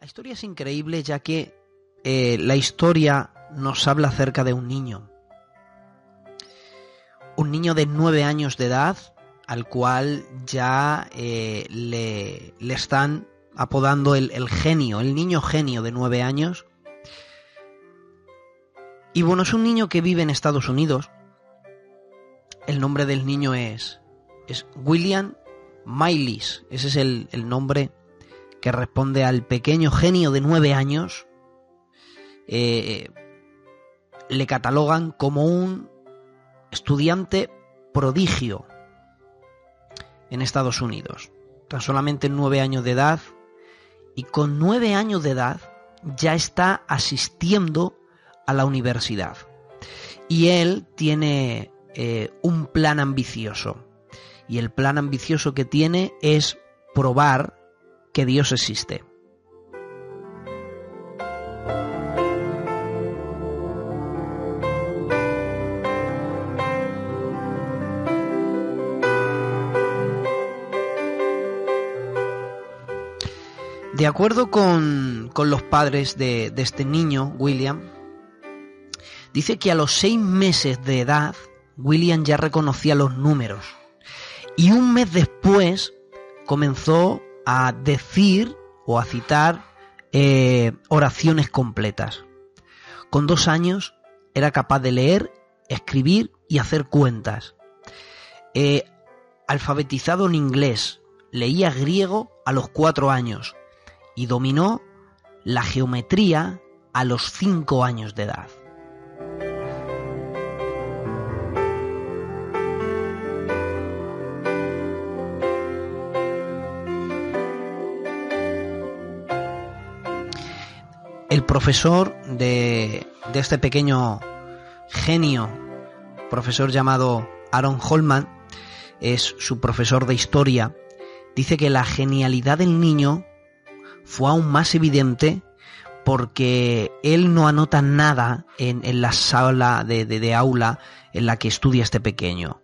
La historia es increíble ya que eh, la historia nos habla acerca de un niño. Un niño de nueve años de edad al cual ya eh, le, le, están apodando el, el, genio, el niño genio de nueve años. Y bueno, es un niño que vive en Estados Unidos. El nombre del niño es, es William Mylis. Ese es el, el nombre que responde al pequeño genio de nueve años. Eh, le catalogan como un estudiante prodigio en Estados Unidos. Tan solamente nueve años de edad y con nueve años de edad ya está asistiendo a la universidad. Y él tiene eh, un plan ambicioso. Y el plan ambicioso que tiene es probar que Dios existe. De acuerdo con, con los padres de, de, este niño, William, dice que a los seis meses de edad, William ya reconocía los números. Y un mes después comenzó a decir o a citar eh, oraciones completas. Con dos años era capaz de leer, escribir y hacer cuentas. Eh, alfabetizado en inglés, leía griego a los cuatro años y dominó la geometría a los cinco años de edad. Profesor de, de este pequeño genio, profesor llamado Aaron Holman, es su profesor de historia, dice que la genialidad del niño fue aún más evidente porque él no anota nada en, en la sala de, de, de, aula en la que estudia este pequeño.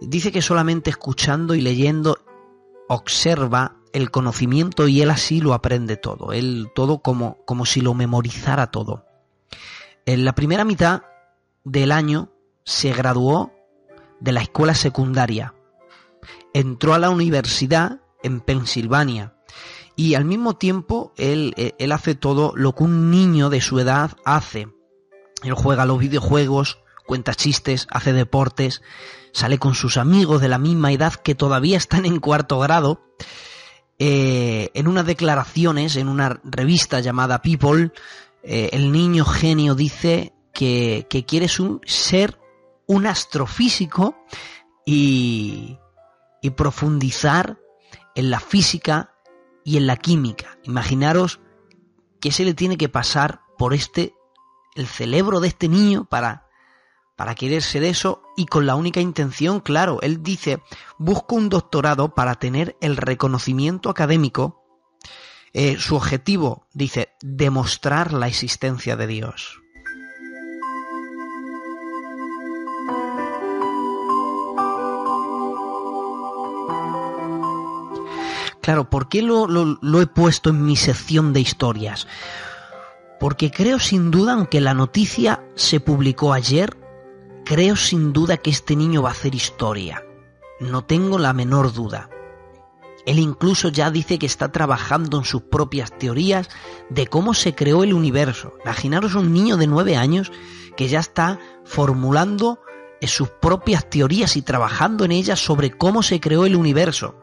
Dice que solamente escuchando y leyendo observa el conocimiento y él así lo aprende todo, él todo como, como si lo memorizara todo. En la primera mitad del año se graduó de la escuela secundaria, entró a la universidad en Pensilvania y al mismo tiempo él, él hace todo lo que un niño de su edad hace. Él juega los videojuegos, cuenta chistes, hace deportes, sale con sus amigos de la misma edad que todavía están en cuarto grado. Eh, en unas declaraciones, en una revista llamada People, eh, el niño genio dice que, que quiere ser un astrofísico y, y profundizar en la física y en la química. Imaginaros que se le tiene que pasar por este, el cerebro de este niño para, para querer ser eso y con la única intención, claro, él dice, busco un doctorado para tener el reconocimiento académico. Eh, su objetivo, dice, demostrar la existencia de Dios. Claro, ¿por qué lo, lo, lo, he puesto en mi sección de historias? Porque creo sin duda, aunque la noticia se publicó ayer, creo sin duda que este niño va a hacer historia. No tengo la menor duda. Él incluso ya dice que está trabajando en sus propias teorías de cómo se creó el universo. Imaginaros un niño de nueve años que ya está formulando sus propias teorías y trabajando en ellas sobre cómo se creó el universo.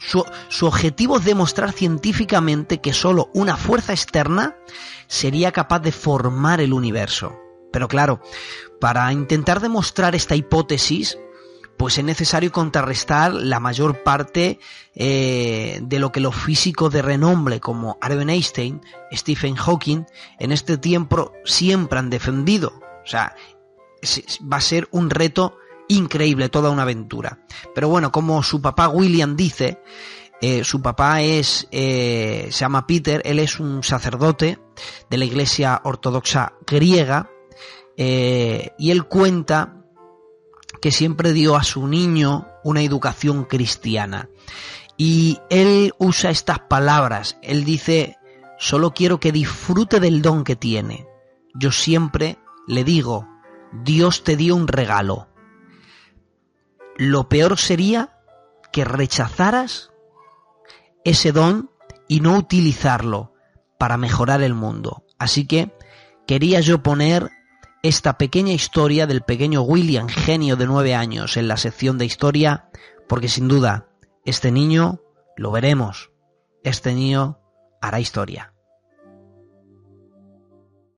Su, su, objetivo es demostrar científicamente que solo una fuerza externa sería capaz de formar el universo. Pero claro, para intentar demostrar esta hipótesis, pues es necesario contrarrestar la mayor parte eh, de lo que los físicos de renombre como Albert Einstein, Stephen Hawking, en este tiempo siempre han defendido. O sea, va a ser un reto increíble, toda una aventura. Pero bueno, como su papá William dice, eh, su papá es, eh, se llama Peter, él es un sacerdote de la iglesia ortodoxa griega, eh, y él cuenta que siempre dio a su niño una educación cristiana. Y él usa estas palabras, él dice, solo quiero que disfrute del don que tiene. Yo siempre le digo, Dios te dio un regalo. Lo peor sería que rechazaras ese don y no utilizarlo para mejorar el mundo. Así que quería yo poner esta pequeña historia del pequeño William, genio de nueve años, en la sección de historia, porque sin duda, este niño, lo veremos, este niño hará historia.